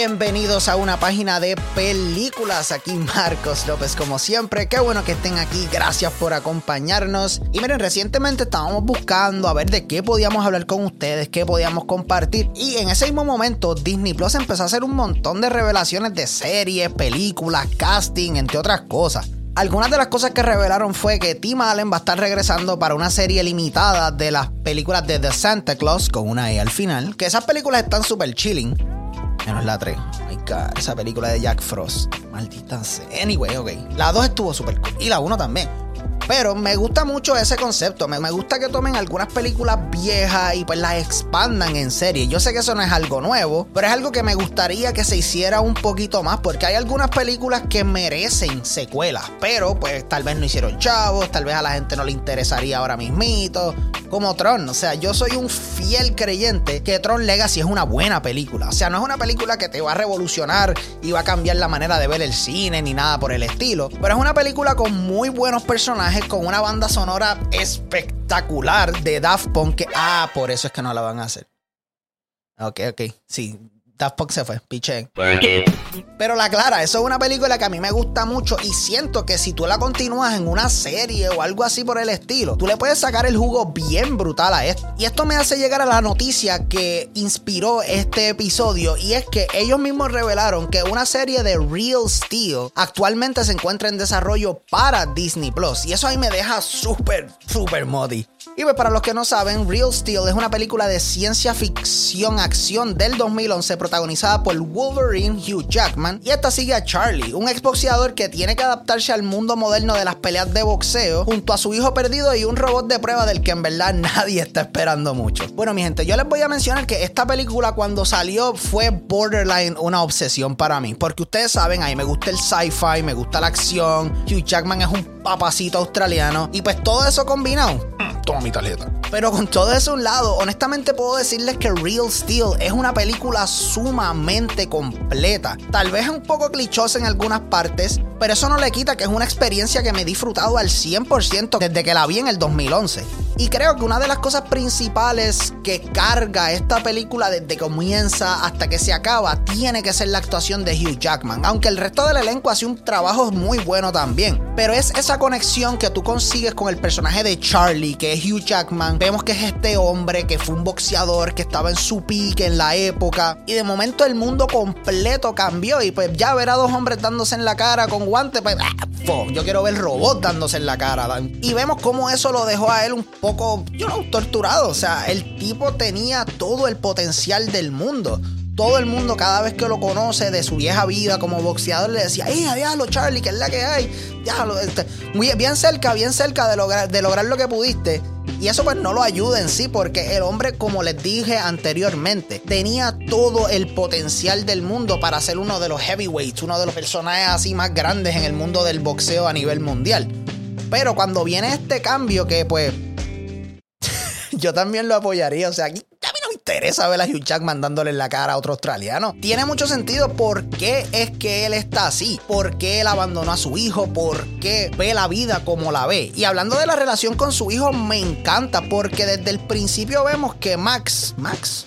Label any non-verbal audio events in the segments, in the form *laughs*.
Bienvenidos a una página de películas. Aquí Marcos López, como siempre. Qué bueno que estén aquí. Gracias por acompañarnos. Y miren, recientemente estábamos buscando a ver de qué podíamos hablar con ustedes, qué podíamos compartir. Y en ese mismo momento, Disney Plus empezó a hacer un montón de revelaciones de series, películas, casting, entre otras cosas. Algunas de las cosas que revelaron fue que Tim Allen va a estar regresando para una serie limitada de las películas de The Santa Claus con una E al final. Que esas películas están súper chilling. Menos la 3. my God, esa película de Jack Frost. Maldita sea. Anyway, ok. La 2 estuvo súper cool. Y la 1 también. Pero me gusta mucho ese concepto. Me, gusta que tomen algunas películas viejas y pues las expandan en serie. Yo sé que eso no es algo nuevo, pero es algo que me gustaría que se hiciera un poquito más. Porque hay algunas películas que merecen secuelas. Pero pues tal vez no hicieron chavos, tal vez a la gente no le interesaría ahora mismito. Como Tron. O sea, yo soy un fiel creyente que Tron Legacy es una buena película. O sea, no es una película que te va a revolucionar y va a cambiar la manera de ver el cine ni nada por el estilo. Pero es una película con muy buenos personajes con una banda sonora espectacular de Daft Punk. Que, ah, por eso es que no la van a hacer. Ok, ok. Sí, Daft Punk se fue, piche. Pero la clara, eso es una película que a mí me gusta mucho y siento que si tú la continúas en una serie o algo así por el estilo, tú le puedes sacar el jugo bien brutal a esto. Y esto me hace llegar a la noticia que inspiró este episodio y es que ellos mismos revelaron que una serie de Real Steel actualmente se encuentra en desarrollo para Disney Plus. Y eso ahí me deja súper, súper modi. Y pues para los que no saben, Real Steel es una película de ciencia ficción acción del 2011 protagonizada por Wolverine Hugh Jackman y esta sigue a Charlie, un exboxeador que tiene que adaptarse al mundo moderno de las peleas de boxeo junto a su hijo perdido y un robot de prueba del que en verdad *laughs* nadie está esperando mucho. Bueno mi gente, yo les voy a mencionar que esta película cuando salió fue borderline una obsesión para mí, porque ustedes saben, a mí me gusta el sci-fi, me gusta la acción, Hugh Jackman es un papacito australiano y pues todo eso combinado toma mi tarjeta. Pero con todo eso a un lado, honestamente puedo decirles que Real Steel es una película sumamente completa. Tal vez un poco clichosa en algunas partes, pero eso no le quita que es una experiencia que me he disfrutado al 100% desde que la vi en el 2011. Y creo que una de las cosas principales que carga esta película desde que comienza hasta que se acaba tiene que ser la actuación de Hugh Jackman, aunque el resto del elenco hace un trabajo muy bueno también. Pero es esa conexión que tú consigues con el personaje de Charlie, que es Hugh Jackman, vemos que es este hombre que fue un boxeador, que estaba en su pique en la época, y de momento el mundo completo cambió y pues ya ver a dos hombres dándose en la cara con guantes, pues yo quiero ver robots dándose en la cara. Y vemos cómo eso lo dejó a él un poco, yo no, torturado, o sea, el tipo tenía todo el potencial del mundo todo el mundo cada vez que lo conoce de su vieja vida como boxeador le decía, ¡ay, diablo, Charlie, que es la que hay! Diablo, este, muy, bien cerca, bien cerca de lograr, de lograr lo que pudiste. Y eso pues no lo ayuda en sí porque el hombre, como les dije anteriormente, tenía todo el potencial del mundo para ser uno de los heavyweights, uno de los personajes así más grandes en el mundo del boxeo a nivel mundial. Pero cuando viene este cambio que pues *laughs* yo también lo apoyaría, o sea, aquí interesa ver a Hugh Jackman dándole en la cara a otro australiano. Tiene mucho sentido por qué es que él está así, por qué él abandonó a su hijo, por qué ve la vida como la ve. Y hablando de la relación con su hijo, me encanta porque desde el principio vemos que Max, Max,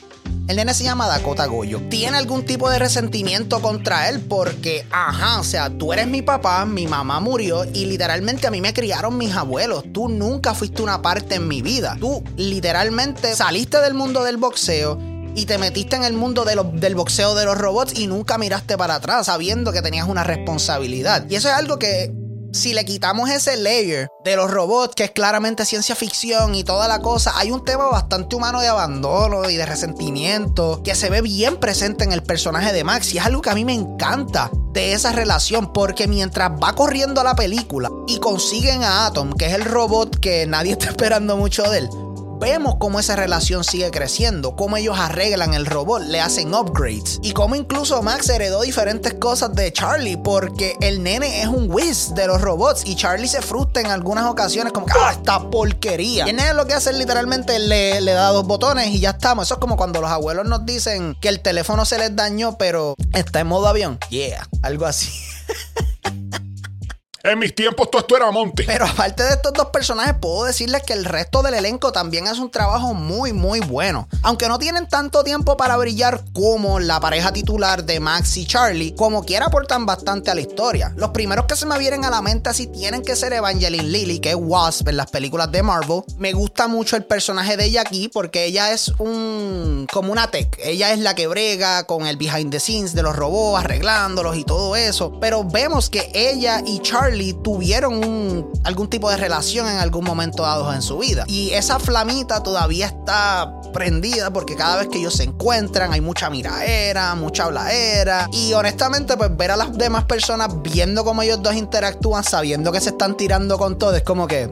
el nene se llama Dakota Goyo. Tiene algún tipo de resentimiento contra él porque, ajá, o sea, tú eres mi papá, mi mamá murió y literalmente a mí me criaron mis abuelos. Tú nunca fuiste una parte en mi vida. Tú literalmente saliste del mundo del boxeo y te metiste en el mundo del boxeo de los robots y nunca miraste para atrás sabiendo que tenías una responsabilidad. Y eso es algo que si le quitamos ese layer de los robots, que es claramente ciencia ficción y toda la cosa, hay un tema bastante humano de abandono y de resentimiento que se ve bien presente en el personaje de Max y es algo que a mí me encanta de esa relación porque mientras va corriendo la película y consiguen a Atom, que es el robot que nadie *laughs* está esperando mucho de él, vemos cómo esa relación sigue creciendo, cómo ellos arreglan el robot, le hacen upgrades y cómo incluso Max heredó diferentes cosas de Charlie porque el nene es un whiz de los robots y Charlie se frustra en algunas ocasiones como que ¡ah, esta porquería! Y el nene lo que hace es literalmente le, le da dos botones y ya estamos. Eso es como cuando los abuelos nos dicen que el teléfono se les dañó pero está en modo avión. Yeah, algo así. *laughs* En mis tiempos todo esto era monte. Pero aparte de estos dos personajes, puedo decirles que el resto del elenco también es un trabajo muy, muy bueno. Aunque no tienen tanto tiempo para brillar como la pareja titular de Max y Charlie, como quiera aportan bastante a la historia. Los primeros que se me vienen a la mente así tienen que ser Evangeline Lilly, que es Wasp en las películas de Marvel. Me gusta mucho el personaje de ella aquí porque ella es un como una tech. Ella es la que brega con el behind the scenes de los robots, arreglándolos y todo eso. Pero vemos que ella y Charlie tuvieron algún tipo de relación en algún momento dado en su vida. Y esa flamita todavía está prendida porque cada vez que ellos se encuentran hay mucha miraera, mucha hablaera. Y honestamente, pues ver a las demás personas viendo cómo ellos dos interactúan, sabiendo que se están tirando con todo, es como que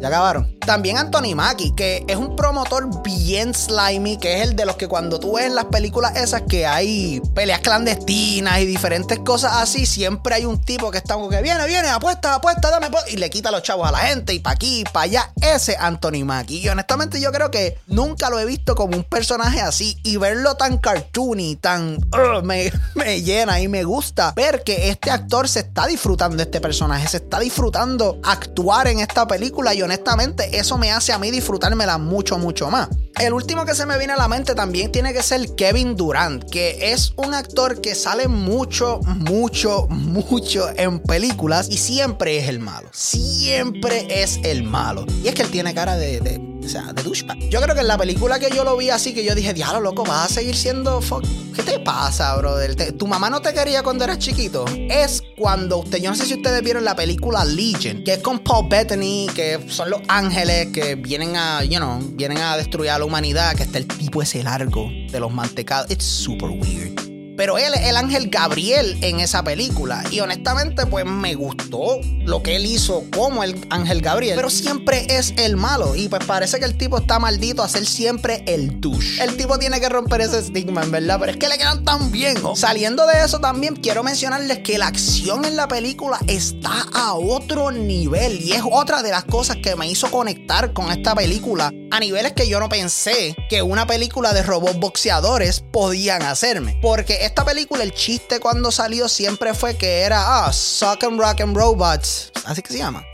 ya acabaron. También Anthony Mackie, que es un promotor bien slimy, que es el de los que cuando tú ves en las películas esas que hay peleas clandestinas y diferentes cosas así, siempre hay un tipo que está como que viene, viene, apuesta, apuesta, dame, y le quita los chavos a la gente y pa' aquí, pa' allá. Ese Anthony Mackie. Y honestamente yo creo que nunca lo he visto como un personaje así y verlo tan cartoony, tan... Me, *laughs* me llena y me gusta ver que este actor se está disfrutando de este personaje, se está disfrutando actuar en esta película y honestamente eso me hace a mí disfrutármela mucho, mucho más. El último que se me viene a la mente también tiene que ser Kevin Durant, que es un actor que sale mucho, mucho, mucho en películas y siempre es el malo. Siempre es el malo. Y es que él tiene cara de o sea, de douchebag. Yo creo que en la película que yo lo vi así, que yo dije, diablo, loco, vas a seguir siendo fuck. ¿Qué te pasa, brother? ¿Tu mamá no te quería cuando eras chiquito? Es cuando usted, yo no sé si ustedes vieron la película Legion, que es con Paul Bettany, que son los ángeles que vienen a, you know, vienen a destruir a la humanidad, que está el tipo ese largo de los mantecados. It's super weird. Pero él es el ángel Gabriel en esa película. Y honestamente, pues me gustó lo que él hizo como el ángel Gabriel. Pero siempre es el malo. Y pues parece que el tipo está maldito a ser siempre el douche. El tipo tiene que romper ese estigma, en verdad. Pero es que le quedan tan bien. Saliendo de eso también, quiero mencionarles que la acción en la película está a otro nivel. Y es otra de las cosas que me hizo conectar con esta película. A niveles que yo no pensé que una película de robots boxeadores podían hacerme. Porque esta película, el chiste cuando salió siempre fue que era, ah, Suck and Rock and Robots. Así que se llama.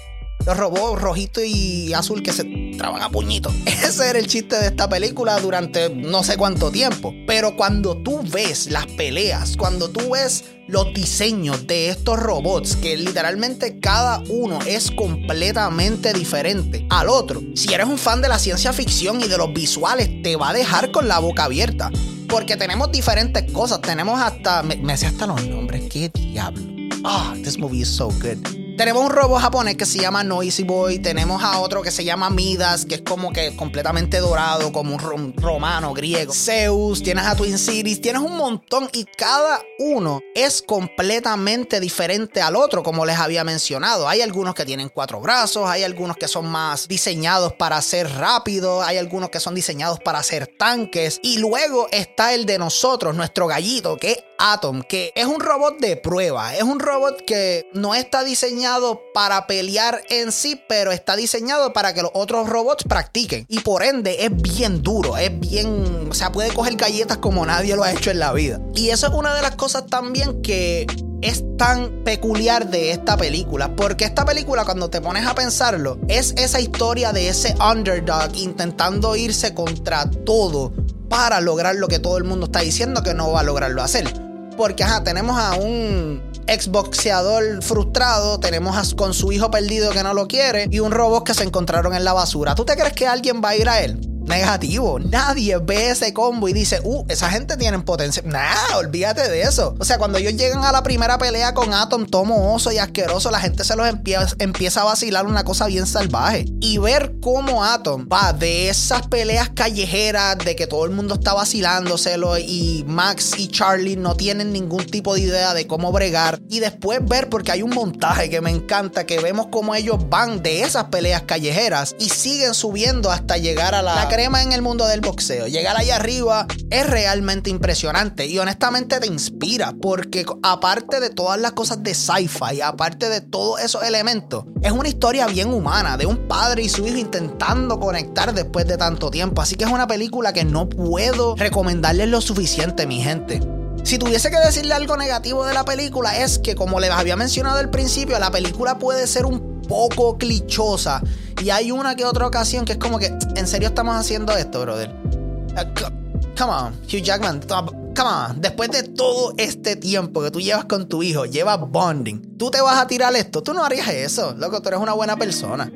Los robots rojito y azul que se traban a puñitos. *laughs* Ese era el chiste de esta película durante no sé cuánto tiempo. Pero cuando tú ves las peleas, cuando tú ves los diseños de estos robots, que literalmente cada uno es completamente diferente al otro. Si eres un fan de la ciencia ficción y de los visuales, te va a dejar con la boca abierta. Porque tenemos diferentes cosas. Tenemos hasta. Me, me sé hasta los nombres. ¿Qué diablo? Ah, this movie is so good. Tenemos un robot japonés que se llama Noisy Boy. Tenemos a otro que se llama Midas, que es como que completamente dorado, como un romano, griego. Zeus, tienes a Twin Cities, tienes un montón y cada uno es completamente diferente al otro, como les había mencionado. Hay algunos que tienen cuatro brazos, hay algunos que son más diseñados para ser rápidos, hay algunos que son diseñados para ser tanques. Y luego está el de nosotros, nuestro gallito, que Atom, que es un robot de prueba. Es un robot que no está diseñado para pelear en sí, pero está diseñado para que los otros robots practiquen. Y por ende es bien duro, es bien, o sea, puede coger galletas como nadie lo ha hecho en la vida. Y eso es una de las cosas también que es tan peculiar de esta película. Porque esta película, cuando te pones a pensarlo, es esa historia de ese underdog intentando irse contra todo para lograr lo que todo el mundo está diciendo que no va a lograrlo hacer. Porque, ajá, tenemos a un exboxeador frustrado, tenemos con su hijo perdido que no lo quiere y un robot que se encontraron en la basura. ¿Tú te crees que alguien va a ir a él? Negativo. Nadie ve ese combo y dice, uh, esa gente tiene potencia. Nah, olvídate de eso. O sea, cuando ellos llegan a la primera pelea con Atom, tomo oso y asqueroso, la gente se los empieza, empieza a vacilar una cosa bien salvaje. Y ver cómo Atom va de esas peleas callejeras, de que todo el mundo está vacilándoselo y Max y Charlie no tienen ningún tipo de idea de cómo bregar. Y después ver, porque hay un montaje que me encanta, que vemos cómo ellos van de esas peleas callejeras y siguen subiendo hasta llegar a la crema en el mundo del boxeo. Llegar allá arriba es realmente impresionante y honestamente te inspira porque aparte de todas las cosas de sci-fi, aparte de todos esos elementos, es una historia bien humana de un padre y su hijo intentando conectar después de tanto tiempo. Así que es una película que no puedo recomendarles lo suficiente, mi gente. Si tuviese que decirle algo negativo de la película es que como les había mencionado al principio, la película puede ser un poco clichosa y hay una que otra ocasión que es como que, ¿en serio estamos haciendo esto, brother? Uh, come on, Hugh Jackman, come on, después de todo este tiempo que tú llevas con tu hijo, llevas bonding, tú te vas a tirar esto, tú no harías eso, loco, tú eres una buena persona.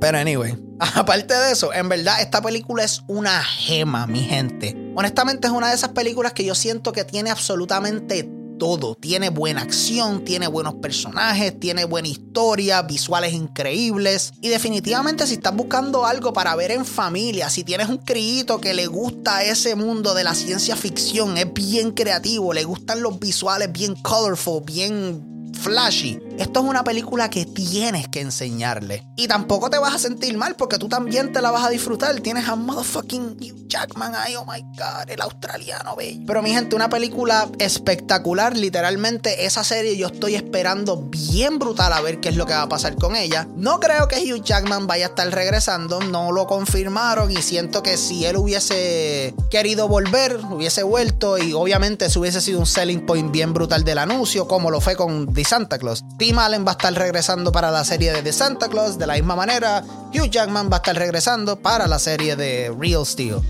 Pero anyway, *laughs* aparte de eso, en verdad esta película es una gema, mi gente. Honestamente es una de esas películas que yo siento que tiene absolutamente todo. Tiene buena acción, tiene buenos personajes, tiene buena historia, visuales increíbles. Y definitivamente si estás buscando algo para ver en familia, si tienes un criito que le gusta ese mundo de la ciencia ficción, es bien creativo, le gustan los visuales bien colorful, bien flashy. Esto es una película que tienes que enseñarle. Y tampoco te vas a sentir mal porque tú también te la vas a disfrutar. Tienes a motherfucking Hugh Jackman ahí, oh my god, el australiano, bello. Pero mi gente, una película espectacular. Literalmente, esa serie yo estoy esperando bien brutal a ver qué es lo que va a pasar con ella. No creo que Hugh Jackman vaya a estar regresando, no lo confirmaron y siento que si él hubiese querido volver, hubiese vuelto y obviamente eso hubiese sido un selling point bien brutal del anuncio, como lo fue con The Santa Claus. Tim Allen va a estar regresando para la serie de The Santa Claus de la misma manera. Hugh Jackman va a estar regresando para la serie de Real Steel.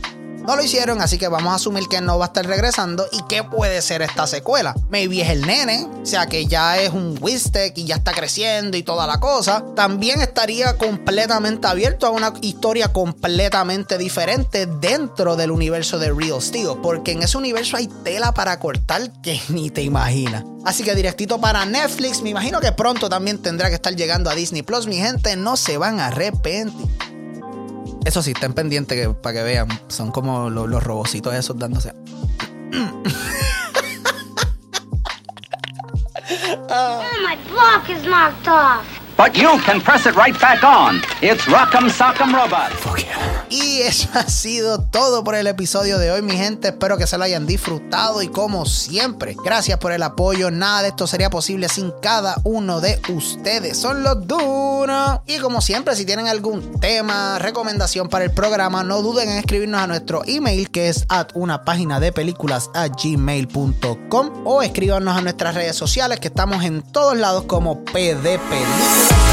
No lo hicieron, así que vamos a asumir que no va a estar regresando. ¿Y qué puede ser esta secuela? Maybe es el nene, o sea que ya es un Wistek y ya está creciendo y toda la cosa. También estaría completamente abierto a una historia completamente diferente dentro del universo de Real Steel, porque en ese universo hay tela para cortar que *laughs* ni te imaginas. Así que directito para Netflix, me imagino que pronto también tendrá que estar llegando a Disney Plus. Mi gente, no se van a arrepentir. Eso sí, estén pendientes que, para que vean. Son como los, los robocitos esos dándose. Oh, my block is knocked off. But you can press it right back on. It's Rock'em Sock'em Robot. Y eso ha sido todo por el episodio de hoy, mi gente. Espero que se lo hayan disfrutado y como siempre, gracias por el apoyo. Nada de esto sería posible sin cada uno de ustedes. Son los duros. Y como siempre, si tienen algún tema, recomendación para el programa, no duden en escribirnos a nuestro email que es at una página de películas a gmail.com o escríbanos a nuestras redes sociales que estamos en todos lados como PD Películas.